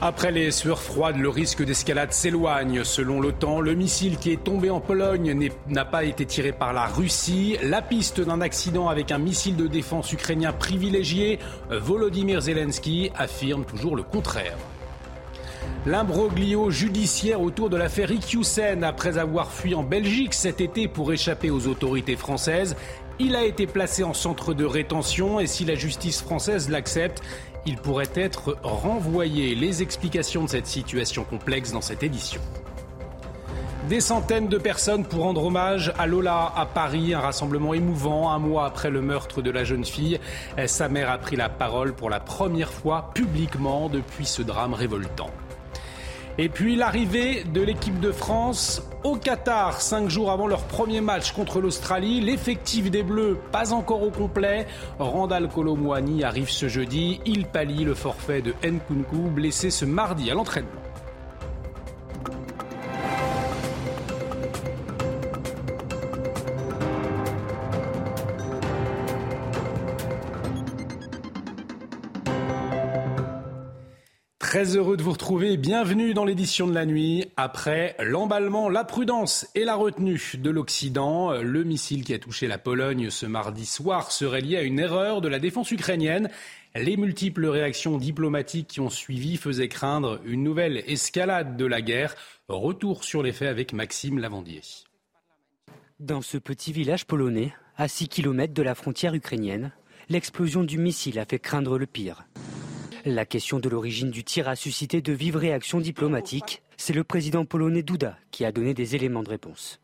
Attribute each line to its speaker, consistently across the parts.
Speaker 1: Après les sueurs froides, le risque d'escalade s'éloigne. Selon l'OTAN, le missile qui est tombé en Pologne n'a pas été tiré par la Russie. La piste d'un accident avec un missile de défense ukrainien privilégié, Volodymyr Zelensky affirme toujours le contraire. L'imbroglio judiciaire autour de l'affaire Iqiyoussen après avoir fui en Belgique cet été pour échapper aux autorités françaises. Il a été placé en centre de rétention et si la justice française l'accepte, il pourrait être renvoyé. Les explications de cette situation complexe dans cette édition. Des centaines de personnes pour rendre hommage à Lola à Paris, un rassemblement émouvant un mois après le meurtre de la jeune fille. Sa mère a pris la parole pour la première fois publiquement depuis ce drame révoltant. Et puis l'arrivée de l'équipe de France au Qatar, cinq jours avant leur premier match contre l'Australie. L'effectif des Bleus, pas encore au complet. Randall Colomwani arrive ce jeudi. Il pallie le forfait de Nkunku, blessé ce mardi à l'entraînement. Très heureux de vous retrouver. Bienvenue dans l'édition de la nuit. Après l'emballement, la prudence et la retenue de l'Occident, le missile qui a touché la Pologne ce mardi soir serait lié à une erreur de la défense ukrainienne. Les multiples réactions diplomatiques qui ont suivi faisaient craindre une nouvelle escalade de la guerre. Retour sur les faits avec Maxime Lavandier.
Speaker 2: Dans ce petit village polonais, à 6 km de la frontière ukrainienne, l'explosion du missile a fait craindre le pire. La question de l'origine du tir a suscité de vives réactions diplomatiques. C'est le président polonais Duda qui a donné des éléments de réponse.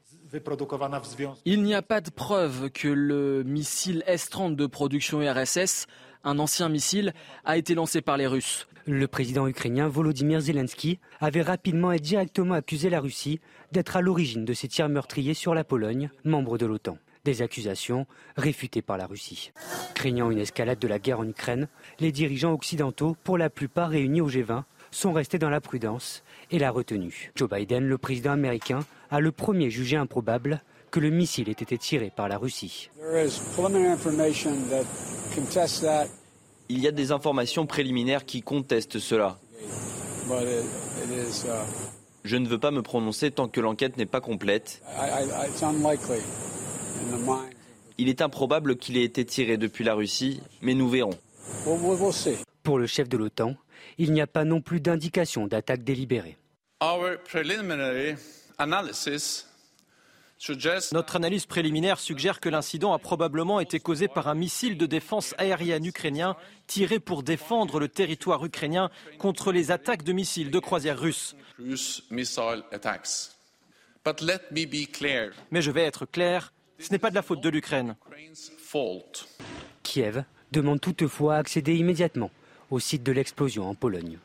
Speaker 3: Il n'y a pas de preuve que le missile S-30 de production URSS, un ancien missile, a été lancé par les Russes.
Speaker 2: Le président ukrainien Volodymyr Zelensky avait rapidement et directement accusé la Russie d'être à l'origine de ces tirs meurtriers sur la Pologne, membre de l'OTAN. Des accusations réfutées par la Russie. Craignant une escalade de la guerre en Ukraine, les dirigeants occidentaux, pour la plupart réunis au G20, sont restés dans la prudence et la retenue. Joe Biden, le président américain, a le premier jugé improbable que le missile ait été tiré par la Russie.
Speaker 4: Il y a des informations préliminaires qui contestent cela. Je ne veux pas me prononcer tant que l'enquête n'est pas complète. Il est improbable qu'il ait été tiré depuis la Russie, mais nous verrons.
Speaker 2: Pour le chef de l'OTAN, il n'y a pas non plus d'indication d'attaque délibérée.
Speaker 5: Notre analyse préliminaire suggère que l'incident a probablement été causé par un missile de défense aérienne ukrainien tiré pour défendre le territoire ukrainien contre les attaques de missiles de croisière russes. Mais je vais être clair, ce n'est pas de la faute de l'Ukraine.
Speaker 2: Kiev demande toutefois à accéder immédiatement au site de l'explosion en Pologne.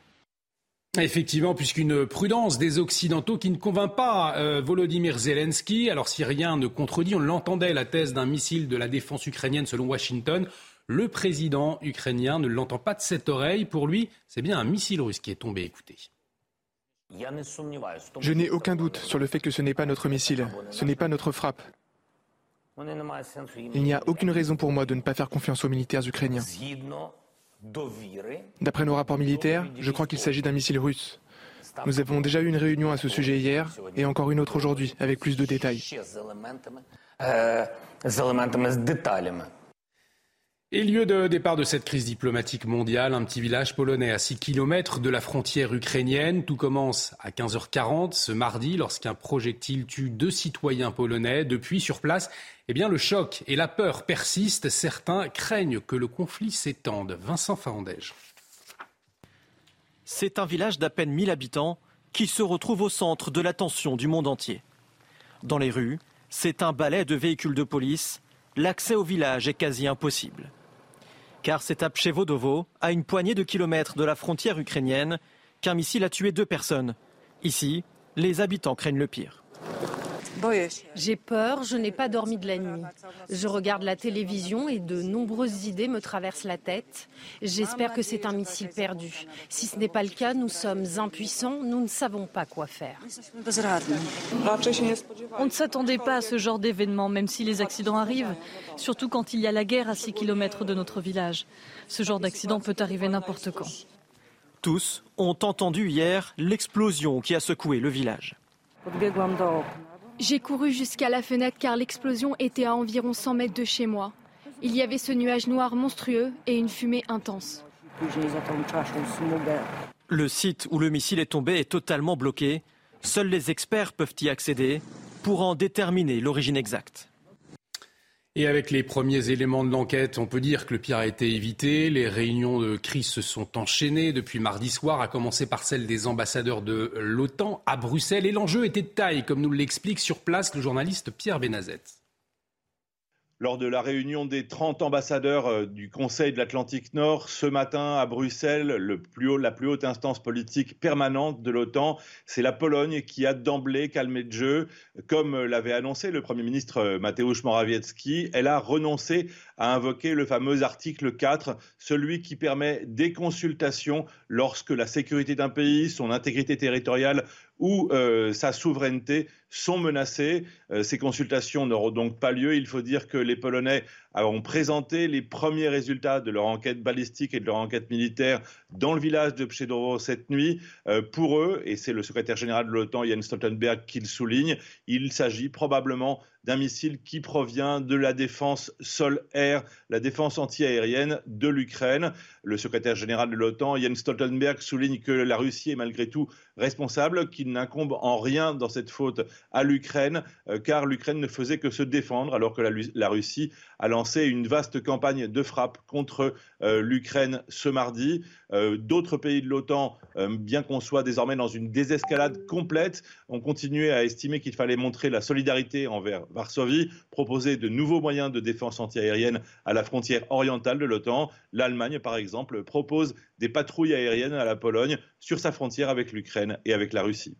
Speaker 1: Effectivement, puisqu'une prudence des Occidentaux qui ne convainc pas euh, Volodymyr Zelensky. Alors si rien ne contredit, on l'entendait, la thèse d'un missile de la défense ukrainienne selon Washington. Le président ukrainien ne l'entend pas de cette oreille. Pour lui, c'est bien un missile russe qui est tombé. Écoutez.
Speaker 6: Je n'ai aucun doute sur le fait que ce n'est pas notre missile, ce n'est pas notre frappe. Il n'y a aucune raison pour moi de ne pas faire confiance aux militaires ukrainiens. D'après nos rapports militaires, je crois qu'il s'agit d'un missile russe. Nous avons déjà eu une réunion à ce sujet hier et encore une autre aujourd'hui avec plus de détails.
Speaker 1: Et lieu de départ de cette crise diplomatique mondiale, un petit village polonais à 6 km de la frontière ukrainienne. Tout commence à 15h40 ce mardi lorsqu'un projectile tue deux citoyens polonais. Depuis, sur place, eh bien, le choc et la peur persistent. Certains craignent que le conflit s'étende. Vincent Farandège.
Speaker 5: C'est un village d'à peine 1000 habitants qui se retrouve au centre de l'attention du monde entier. Dans les rues, c'est un balai de véhicules de police. L'accès au village est quasi impossible. Car c'est à Pchevodovo, à une poignée de kilomètres de la frontière ukrainienne, qu'un missile a tué deux personnes. Ici, les habitants craignent le pire.
Speaker 7: J'ai peur, je n'ai pas dormi de la nuit. Je regarde la télévision et de nombreuses idées me traversent la tête. J'espère que c'est un missile perdu. Si ce n'est pas le cas, nous sommes impuissants, nous ne savons pas quoi faire.
Speaker 8: On ne s'attendait pas à ce genre d'événement, même si les accidents arrivent, surtout quand il y a la guerre à 6 km de notre village. Ce genre d'accident peut arriver n'importe quand.
Speaker 5: Tous ont entendu hier l'explosion qui a secoué le village.
Speaker 9: J'ai couru jusqu'à la fenêtre car l'explosion était à environ 100 mètres de chez moi. Il y avait ce nuage noir monstrueux et une fumée intense.
Speaker 5: Le site où le missile est tombé est totalement bloqué. Seuls les experts peuvent y accéder pour en déterminer l'origine exacte.
Speaker 1: Et avec les premiers éléments de l'enquête, on peut dire que le pire a été évité. Les réunions de crise se sont enchaînées depuis mardi soir, à commencer par celle des ambassadeurs de l'OTAN à Bruxelles. Et l'enjeu était de taille, comme nous l'explique sur place le journaliste Pierre Benazet
Speaker 10: lors de la réunion des 30 ambassadeurs euh, du Conseil de l'Atlantique Nord ce matin à Bruxelles, la plus haute instance politique permanente de l'OTAN. C'est la Pologne qui a d'emblée calmé le jeu. Comme l'avait annoncé le Premier ministre euh, Mateusz Morawiecki, elle a renoncé à invoquer le fameux article 4, celui qui permet des consultations lorsque la sécurité d'un pays, son intégrité territoriale ou euh, sa souveraineté sont menacées. Euh, ces consultations n'auront donc pas lieu. Il faut dire que les Polonais ont présenté les premiers résultats de leur enquête balistique et de leur enquête militaire dans le village de Pchedovo cette nuit. Euh, pour eux, et c'est le secrétaire général de l'OTAN, Jens Stoltenberg, qui le souligne, il s'agit probablement d'un missile qui provient de la défense sol-air, la défense antiaérienne de l'Ukraine. Le secrétaire général de l'OTAN, Jens Stoltenberg, souligne que la Russie est malgré tout responsable, qu'il n'incombe en rien dans cette faute à l'Ukraine, euh, car l'Ukraine ne faisait que se défendre alors que la, Russie a lancé une vaste campagne de frappe contre euh, l'Ukraine ce mardi. Euh, d'autres pays de l'OTAN, bien qu'on soit désormais dans une désescalade complète, ont continué à estimer qu'il fallait montrer la solidarité envers Varsovie, proposer de nouveaux moyens de défense antiaérienne à la frontière orientale de l'OTAN. L'Allemagne, par exemple, propose des patrouilles aériennes à la Pologne sur sa frontière avec l'Ukraine et avec la Russie.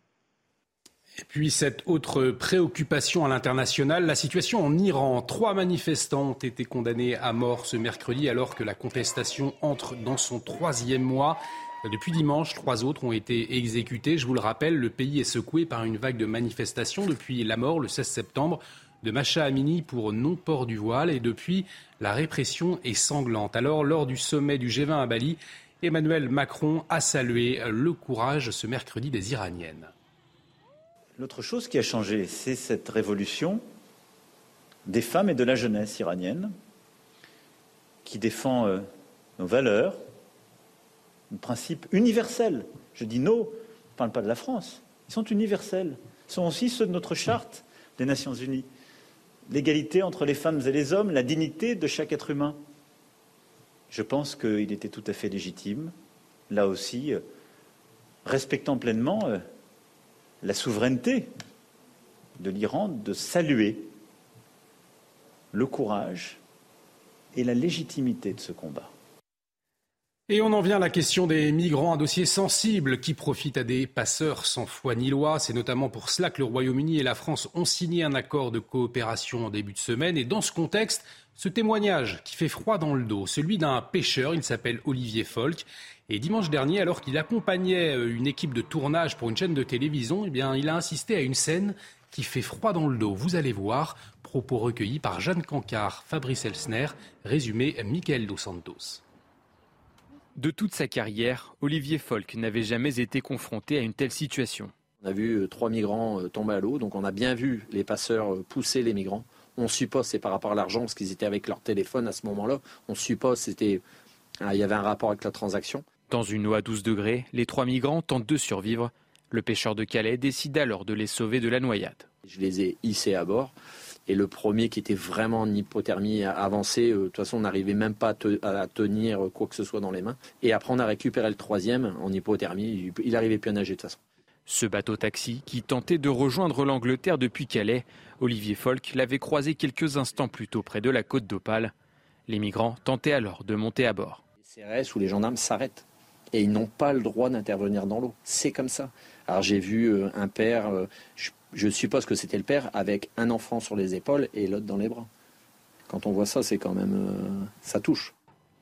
Speaker 1: Et puis cette autre préoccupation à l'international, la situation en Iran. Trois manifestants ont été condamnés à mort ce mercredi alors que la contestation entre dans son troisième mois. Depuis dimanche, trois autres ont été exécutés. Je vous le rappelle, le pays est secoué par une vague de manifestations depuis la mort le 16 septembre de Macha Amini pour non-port du voile et depuis, la répression est sanglante. Alors, lors du sommet du G20 à Bali, Emmanuel Macron a salué le courage ce mercredi des Iraniennes.
Speaker 11: L'autre chose qui a changé, c'est cette révolution des femmes et de la jeunesse iranienne qui défend euh, nos valeurs, nos principes universels. Je dis nos, je ne parle pas de la France. Ils sont universels. Ils sont aussi ceux de notre charte des Nations Unies. L'égalité entre les femmes et les hommes, la dignité de chaque être humain. Je pense qu'il était tout à fait légitime, là aussi, euh, respectant pleinement euh, la souveraineté de l'Iran de saluer le courage et la légitimité de ce combat.
Speaker 1: Et on en vient à la question des migrants, un dossier sensible qui profite à des passeurs sans foi ni loi. C'est notamment pour cela que le Royaume-Uni et la France ont signé un accord de coopération en début de semaine. Et dans ce contexte, ce témoignage qui fait froid dans le dos, celui d'un pêcheur, il s'appelle Olivier Folk. Et dimanche dernier, alors qu'il accompagnait euh, une équipe de tournage pour une chaîne de télévision, eh bien, il a insisté à une scène qui fait froid dans le dos. Vous allez voir, propos recueillis par Jeanne Cancard, Fabrice Elsner, résumé Michael Dos Santos.
Speaker 12: De toute sa carrière, Olivier Folk n'avait jamais été confronté à une telle situation.
Speaker 13: On a vu euh, trois migrants euh, tomber à l'eau, donc on a bien vu les passeurs pousser les migrants. On suppose c'est par rapport à l'argent parce qu'ils étaient avec leur téléphone à ce moment-là. On suppose c'était il y avait un rapport avec la transaction.
Speaker 12: Dans une eau à 12 degrés, les trois migrants tentent de survivre. Le pêcheur de Calais décide alors de les sauver de la noyade.
Speaker 13: Je les ai hissés à bord. Et le premier qui était vraiment en hypothermie avancée, euh, de toute façon, on n'arrivait même pas à, tenir quoi que ce soit dans les mains. Et après, on a récupéré le troisième en hypothermie. Il n'arrivait plus à nager de toute façon.
Speaker 12: Ce bateau-taxi, qui tentait de rejoindre l'Angleterre depuis Calais, Olivier Folk l'avait croisé quelques instants plus tôt près de la côte d'Opale. Les migrants tentaient alors de monter à bord.
Speaker 13: Les CRS ou les gendarmes s'arrêtent et ils n'ont pas le droit d'intervenir dans l'eau. C'est comme ça. Alors j'ai vu euh, un père, euh, je, suppose que c'était le père, avec un enfant sur les épaules et l'autre dans les bras. Quand on voit ça, c'est quand même... Euh, ça touche.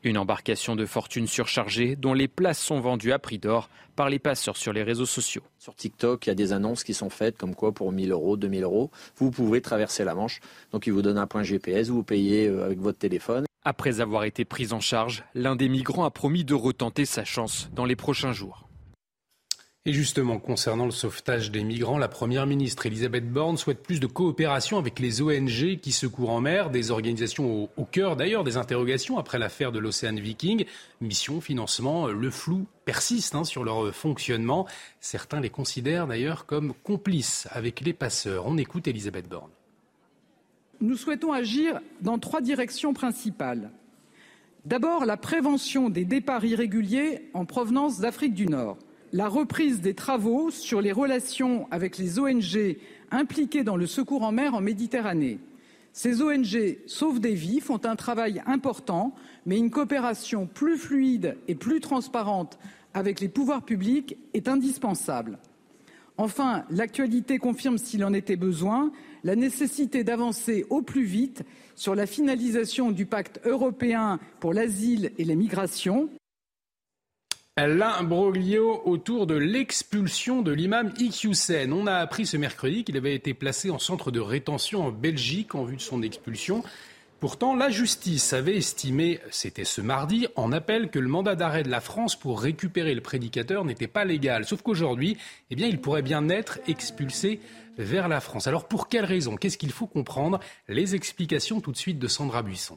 Speaker 12: Une embarcation de fortune surchargée dont les places sont vendues à prix d'or par les passeurs sur les réseaux sociaux.
Speaker 13: Sur TikTok, il y a des annonces qui sont faites comme quoi pour 1000 euros, 2000 euros, vous pouvez traverser la Manche. Donc ils vous donnent un point GPS, vous payez avec votre téléphone.
Speaker 12: Après avoir été pris en charge, l'un des migrants a promis de retenter sa chance dans les prochains jours.
Speaker 1: Et justement, concernant le sauvetage des migrants, la Première ministre Elisabeth Borne souhaite plus de coopération avec les ONG qui secourent en mer, des organisations au, cœur d'ailleurs des interrogations après l'affaire de l'Océan Viking. Mission, financement, le flou persiste hein, sur leur fonctionnement. Certains les considèrent d'ailleurs comme complices avec les passeurs. On écoute Elisabeth Borne.
Speaker 14: Nous souhaitons agir dans trois directions principales. D'abord, la prévention des départs irréguliers en provenance d'Afrique du Nord, la reprise des travaux sur les relations avec les ONG impliquées dans le secours en mer en Méditerranée. Ces ONG sauvent des vies, font un travail important, mais une coopération plus fluide et plus transparente avec les pouvoirs publics est indispensable. Enfin, l'actualité confirme, s'il en était besoin, la nécessité d'avancer au plus vite sur la finalisation du pacte européen pour l'asile et les migrations.
Speaker 1: L'imbroglio autour de l'expulsion de l'imam Iqiyoussen. On a appris ce mercredi qu'il avait été placé en centre de rétention en Belgique en vue de son expulsion. Pourtant, la justice avait estimé, c'était ce mardi, en appel, que le mandat d'arrêt de la France pour récupérer le prédicateur n'était pas légal. Sauf qu'aujourd'hui, eh bien, il pourrait bien être expulsé vers la France. Alors, pour quelles raisons Qu'est-ce qu'il faut comprendre? Les explications tout de suite de Sandra Buisson.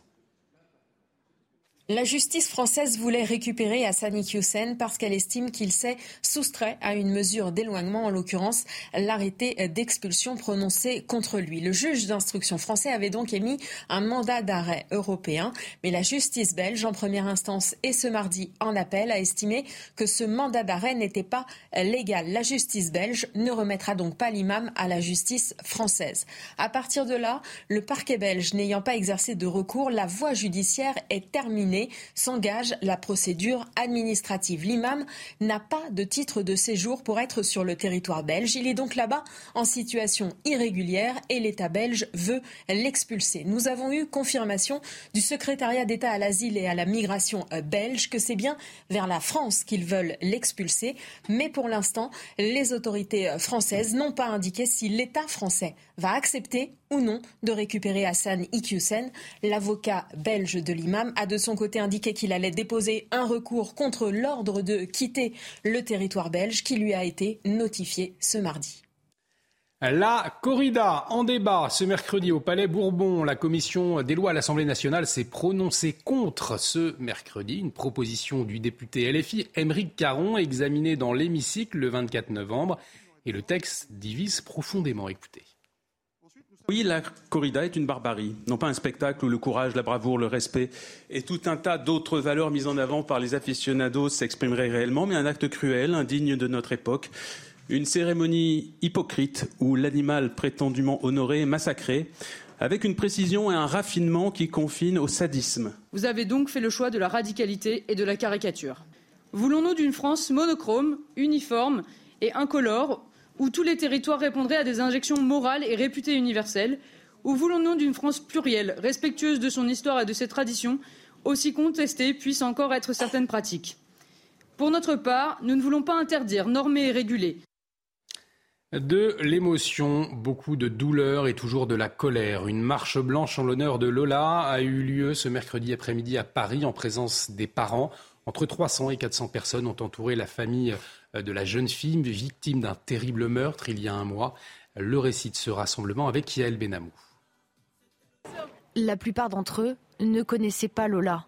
Speaker 15: La justice française voulait récupérer Hassan Iqiyoussen parce qu'elle estime qu'il s'est soustrait à une mesure d'éloignement, en l'occurrence l'arrêté d'expulsion prononcé contre lui. Le juge d'instruction français avait donc émis un mandat d'arrêt européen, mais la justice belge en première instance et ce mardi en appel a estimé que ce mandat d'arrêt n'était pas légal. La justice belge ne remettra donc pas l'imam à la justice française. À partir de là, le parquet belge n'ayant pas exercé de recours, la voie judiciaire est terminée s'engage la procédure administrative. L'imam n'a pas de titre de séjour pour être sur le territoire belge. Il est donc là-bas en situation irrégulière et l'État belge veut l'expulser. Nous avons eu confirmation du secrétariat d'État à l'asile et à la migration euh, belge que c'est bien vers la France qu'ils veulent l'expulser. Mais pour l'instant, les autorités euh, françaises n'ont pas indiqué si l'État français va accepter ou non de récupérer Hassan Iqiyoussen. L'avocat belge de l'imam a de son côté indiqué qu'il allait déposer un recours contre l'ordre de quitter le territoire belge qui lui a été notifié ce mardi.
Speaker 1: La corrida en débat ce mercredi au Palais Bourbon. La commission des lois à l'Assemblée nationale s'est prononcée contre ce mercredi une proposition du député LFI Émeric Caron examinée dans l'hémicycle le 24 novembre. Et le texte divise profondément. Écoutez.
Speaker 16: Oui, la corrida est une barbarie, non pas un spectacle où le courage, la bravoure, le respect et tout un tas d'autres valeurs mises en avant par les aficionados s'exprimeraient réellement, mais un acte cruel, indigne de notre époque, une cérémonie hypocrite où l'animal prétendument honoré est massacré, avec une précision et un raffinement qui confinent au sadisme.
Speaker 17: Vous avez donc fait le choix de la radicalité et de la caricature. Voulons-nous d'une France monochrome, uniforme et incolore où tous les territoires répondraient à des injections morales et réputées universelles Ou voulons-nous d'une France plurielle, respectueuse de son histoire et de ses traditions, aussi contestées puissent encore être certaines pratiques Pour notre part, nous ne voulons pas interdire, normer et réguler.
Speaker 1: De l'émotion, beaucoup de douleur et toujours de la colère. Une marche blanche en l'honneur de Lola a eu lieu ce mercredi après-midi à Paris en présence des parents. Entre 300 et 400 personnes ont entouré la famille euh, de la jeune fille victime d'un terrible meurtre il y a un mois. Le récit de ce rassemblement avec Yael Benamou.
Speaker 18: La plupart d'entre eux ne connaissaient pas Lola.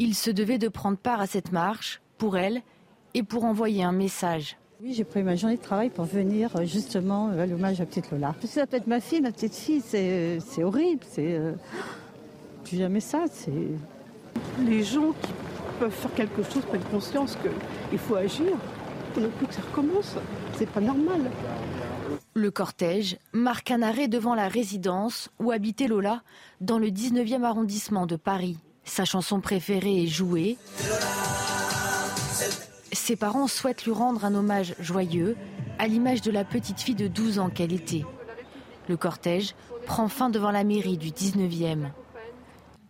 Speaker 18: Ils se devaient de prendre part à cette marche pour elle et pour envoyer un message.
Speaker 19: Oui, j'ai pris ma journée de travail pour venir euh, justement à l'hommage à petite Lola. Parce que ça peut être ma fille, ma petite fille, c'est, horrible. C'est euh, plus jamais ça. C'est
Speaker 20: les gens qui peuvent faire quelque chose prennent conscience qu'il faut agir pour que ça recommence. C'est pas normal.
Speaker 18: Le cortège marque un arrêt devant la résidence où habitait Lola, dans le 19e arrondissement de Paris. Sa chanson préférée est jouée. Ses parents souhaitent lui rendre un hommage joyeux, à l'image de la petite fille de 12 ans qu'elle était. Le cortège prend fin devant la mairie du 19e.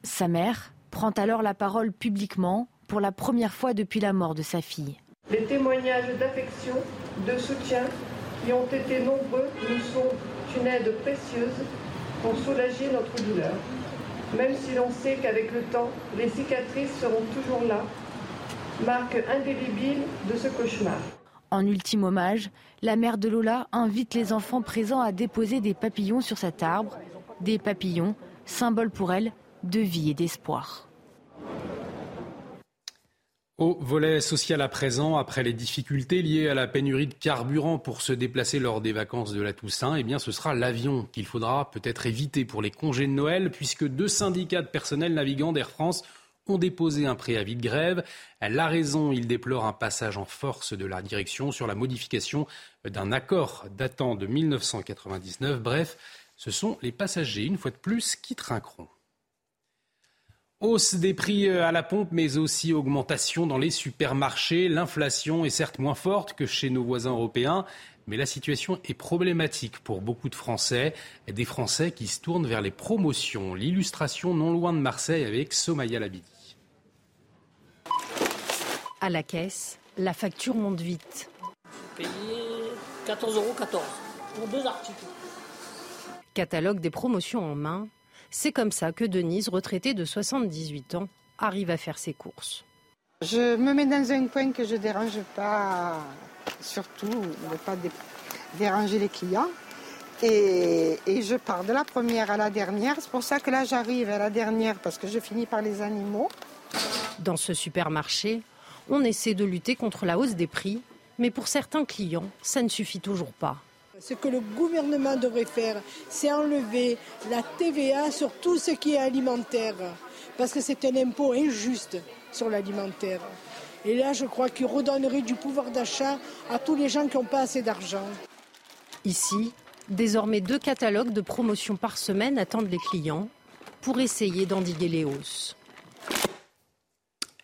Speaker 18: Sa mère prend alors la parole publiquement pour la première fois depuis la mort de sa fille.
Speaker 21: Les témoignages d'affection, de soutien qui ont été nombreux nous sont une aide précieuse pour soulager notre douleur. Même si l'on sait qu'avec le temps, les cicatrices seront toujours là, marque indélébile de ce cauchemar.
Speaker 18: En ultime hommage, la mère de Lola invite les enfants présents à déposer des papillons sur cet arbre, des papillons, symbole pour elle de vie et d'espoir.
Speaker 1: Au volet social à présent, après les difficultés liées à la pénurie de carburant pour se déplacer lors des vacances de la Toussaint, eh bien ce sera l'avion qu'il faudra peut-être éviter pour les congés de Noël, puisque deux syndicats de personnel navigant d'Air France ont déposé un préavis de grève. La raison, ils déplorent un passage en force de la direction sur la modification d'un accord datant de 1999. Bref, ce sont les passagers, une fois de plus, qui trinqueront. Hausse des prix à la pompe, mais aussi augmentation dans les supermarchés. L'inflation est certes moins forte que chez nos voisins européens, mais la situation est problématique pour beaucoup de Français, des Français qui se tournent vers les promotions. L'illustration non loin de Marseille avec Somaya Labidi.
Speaker 7: À la caisse, la facture monte vite.
Speaker 22: Payé 14,14 euros pour deux articles.
Speaker 7: Catalogue des promotions en main. C'est comme ça que Denise, retraitée de 78 ans, arrive à faire ses courses.
Speaker 23: Je me mets dans un coin que je dérange pas, surtout ne pas déranger les clients. Et, et, je pars de la première à la dernière. C'est pour ça que là, j'arrive à la dernière parce que je finis par les animaux.
Speaker 7: Dans ce supermarché, on essaie de lutter contre la hausse des prix, mais pour certains clients, ça ne suffit toujours pas.
Speaker 24: Ce que le gouvernement devrait faire, c'est enlever la TVA sur tout ce qui est alimentaire, parce que c'est un impôt injuste sur l'alimentaire. Et là, je crois qu'il redonnerait du pouvoir d'achat à tous les gens qui n'ont pas assez d'argent.
Speaker 7: Ici, désormais deux catalogues de promotions par semaine attendent les clients pour essayer d'endiguer les hausses.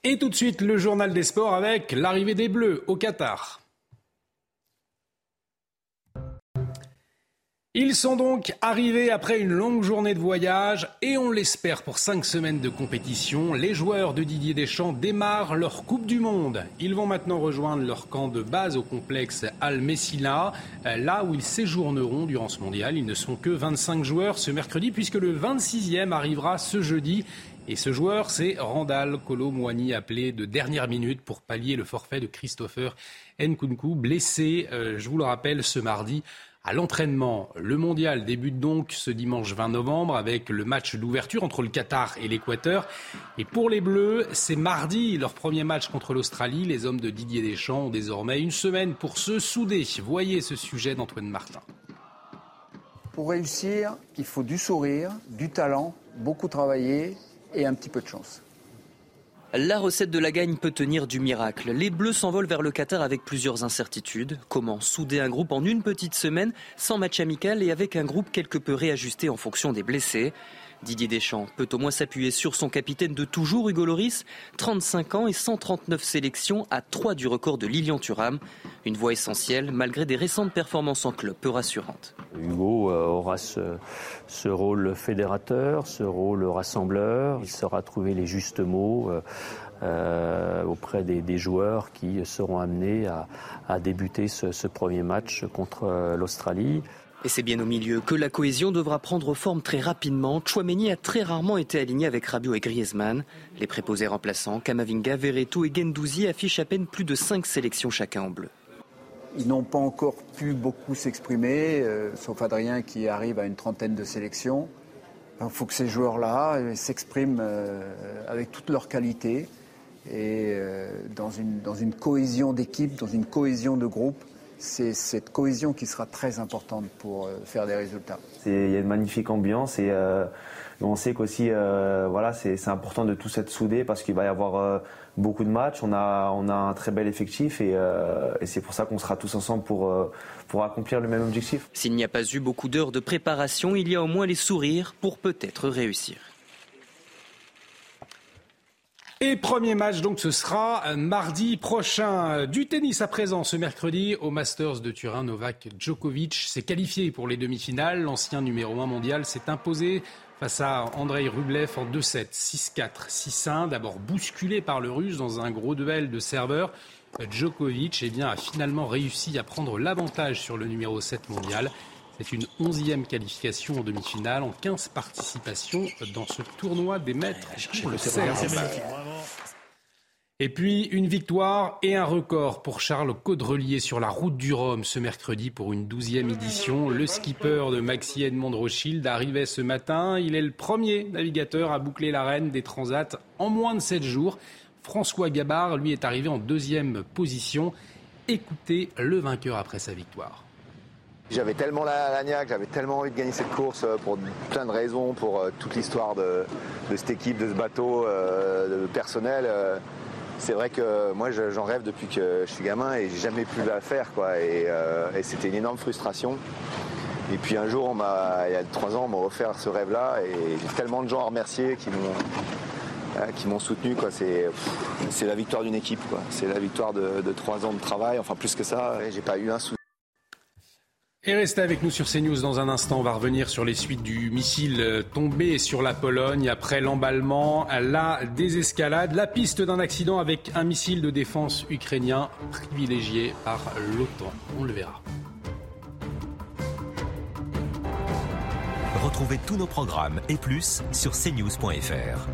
Speaker 1: Et tout de suite, le journal des sports avec l'arrivée des Bleus au Qatar. Ils sont donc arrivés après une longue journée de voyage et on l'espère pour cinq semaines de compétition. Les joueurs de Didier Deschamps démarrent leur Coupe du Monde. Ils vont maintenant rejoindre leur camp de base au complexe Al Messina, là où ils séjourneront durant ce mondial. Ils ne sont que 25 joueurs ce mercredi puisque le 26e arrivera ce jeudi. Et ce joueur, c'est Randall Kolo appelé de dernière minute pour pallier le forfait de Christopher Nkunku, blessé, euh, je vous le rappelle, ce mardi à l'entraînement. Le mondial débute donc ce dimanche 20 novembre avec le match d'ouverture entre le Qatar et l'Équateur. Et pour les Bleus, c'est mardi leur premier match contre l'Australie. Les hommes de Didier Deschamps ont désormais une semaine pour se souder. Voyez ce sujet d'Antoine Martin.
Speaker 25: Pour réussir, il faut du sourire, du talent, beaucoup travailler et un petit peu de chance.
Speaker 26: La recette de la gagne peut tenir du miracle. Les Bleus s'envolent vers le Qatar avec plusieurs incertitudes. Comment souder un groupe en une petite semaine, sans match amical et avec un groupe quelque peu réajusté en fonction des blessés? Didier Deschamps peut au moins s'appuyer sur son capitaine de toujours, Hugo Loris, 35 ans et 139 sélections à 3 du record de Lilian Thuram. Une voix essentielle malgré des récentes performances en club peu rassurantes.
Speaker 27: Hugo euh, aura ce, rôle fédérateur, ce rôle rassembleur. Il saura trouver les justes mots. Euh, euh, auprès des, joueurs qui seront amenés à, débuter ce premier match contre l'Australie.
Speaker 26: Et c'est bien au milieu que la cohésion devra prendre forme très rapidement. Chouameni a très rarement été aligné avec Rabiot et Griezmann. Les préposés remplaçants, Kamavinga, Verretou et Gendouzi affichent à peine plus de 5 sélections chacun en bleu.
Speaker 25: Ils n'ont pas encore pu beaucoup s'exprimer, euh, sauf Adrien qui arrive à une trentaine de sélections. Il faut que ces joueurs-là euh, s'expriment euh, avec toute leur qualité et dans une cohésion d'équipe, dans une cohésion de groupe c'est cette cohésion qui sera très importante pour euh, faire des résultats.
Speaker 27: Il y a une magnifique ambiance et euh, on sait qu'aussi euh, voilà, c'est important de tous être soudés parce qu'il va y avoir beaucoup de matchs. On a, on a un très bel effectif et, et c'est pour ça qu'on sera tous ensemble pour, pour accomplir le même objectif.
Speaker 26: S'il n'y a pas eu beaucoup d'heures de préparation, il y a au moins les sourires pour peut-être réussir.
Speaker 1: Et premier match, donc, ce sera euh, mardi prochain. Du tennis à présent, ce mercredi, au Masters de Turin, Novak Djokovic s'est qualifié pour les demi-finales. L'ancien numéro 1 mondial s'est imposé face à Andrei Rublev en 2-7, 6-4, 6-1. D'abord bousculé par le russe dans un gros duel de serveurs. Djokovic eh bien, a finalement réussi à prendre l'avantage sur le numéro 7 mondial. C'est une onzième qualification en demi-finale en 15 participations dans ce tournoi des maîtres pour le Et puis une victoire et un record pour Charles Caudrelier sur la route du Rhum ce mercredi pour une douzième édition. Le skipper de Maxi Edmond Rothschild arrivait ce matin. Il est le premier navigateur à boucler l'arène des transats en moins de 7 jours. François Gabard, lui, est arrivé en deuxième position. Écoutez le vainqueur après sa victoire.
Speaker 28: J'avais tellement la, la niaque, j'avais tellement envie de gagner cette course euh, pour plein de raisons, pour euh, toute l'histoire de, cette équipe, de ce bateau, euh, de personnel. c'est vrai que moi j'en rêve depuis que je suis gamin et j'ai jamais pu la faire quoi. Et, c'était une énorme frustration. Et puis un jour, il y a trois ans, on m'a offert ce rêve-là et j'ai tellement de gens à remercier qui m'ont qui m'ont soutenu. C'est la victoire d'une équipe. C'est la victoire de, trois ans de travail, enfin plus que ça. J'ai pas eu un souci.
Speaker 1: Et restez avec nous sur CNews dans un instant. On va revenir sur les suites du missile euh, tombé sur la Pologne après l'emballement, la désescalade, la piste d'un accident avec un missile de défense ukrainien privilégié par l'OTAN. On le verra.
Speaker 29: Retrouvez tous nos programmes et plus sur cnews.fr.